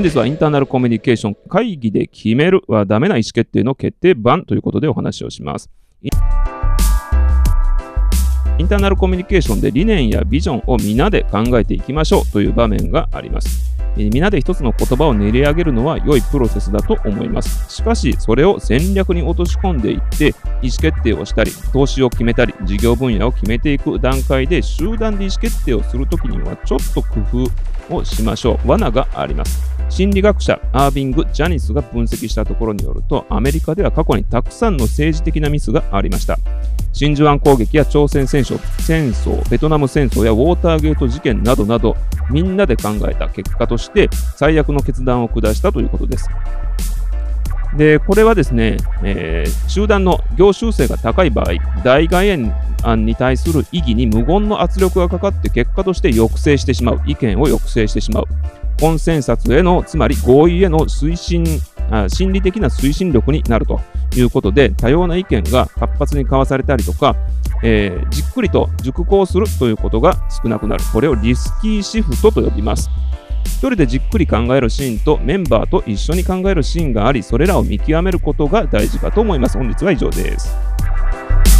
本日はインターナルコミュニケーション会議で決めるはダメな意思決定の決定版ということでお話をします。インターナルコミュニケーションで理念やビジョンを皆で考えていきましょうという場面があります。皆で一つの言葉を練り上げるのは良いプロセスだと思います。しかし、それを戦略に落とし込んでいって、意思決定をしたり、投資を決めたり、事業分野を決めていく段階で集団で意思決定をするときにはちょっと工夫をしましょう。罠があります。心理学者アービング・ジャニスが分析したところによると、アメリカでは過去にたくさんの政治的なミスがありました。真珠湾攻撃や朝鮮戦争、戦争、ベトナム戦争やウォーターゲート事件などなど、みんなで考えた結果として、最悪の決断を下したということです。で、これはですね、えー、集団の業習性が高い場合、大外縁案に対する意義に無言の圧力がかかって結果として抑制してしまう、意見を抑制してしまう。コンセンサスへの、つまり合意への推進あ、心理的な推進力になるということで、多様な意見が活発に交わされたりとか、えー、じっくりと熟考するということが少なくなる。これをリスキーシフトと呼びます。一人でじっくり考えるシーンとメンバーと一緒に考えるシーンがあり、それらを見極めることが大事かと思います。本日は以上です。